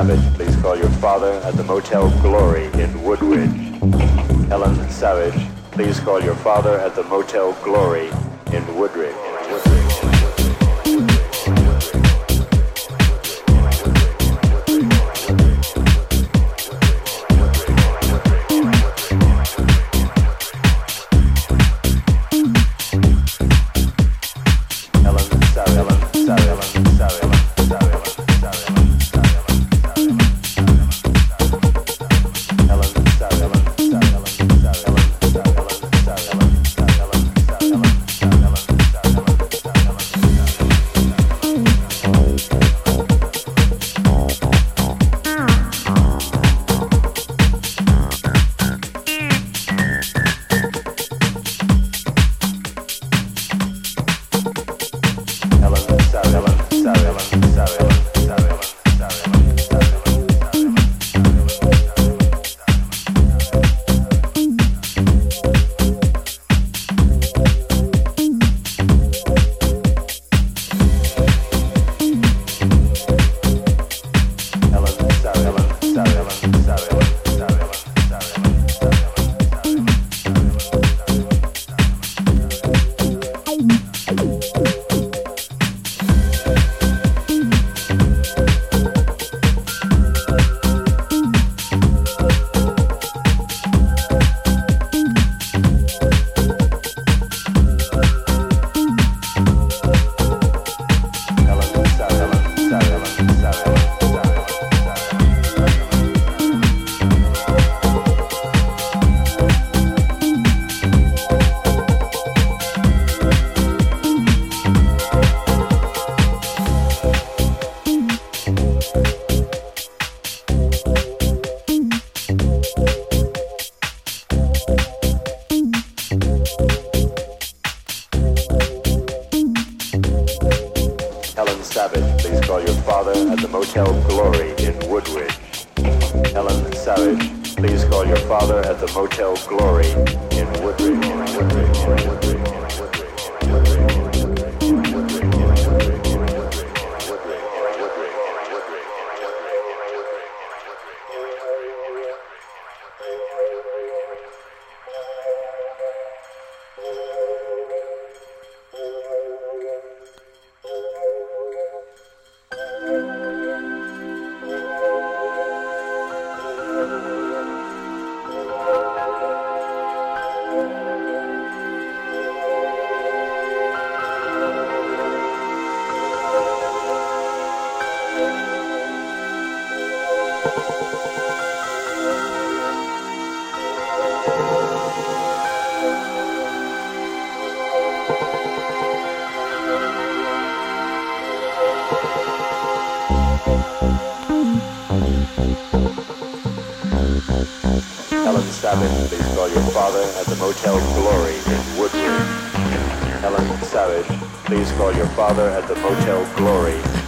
Savage, please call your father at the Motel Glory in Woodridge. Helen Savage, please call your father at the Motel Glory in Woodridge. Savage, please call your father at the Motel Glory in Woodward. Helen Savage, please call your father at the Motel Glory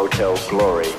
Hotel Glory.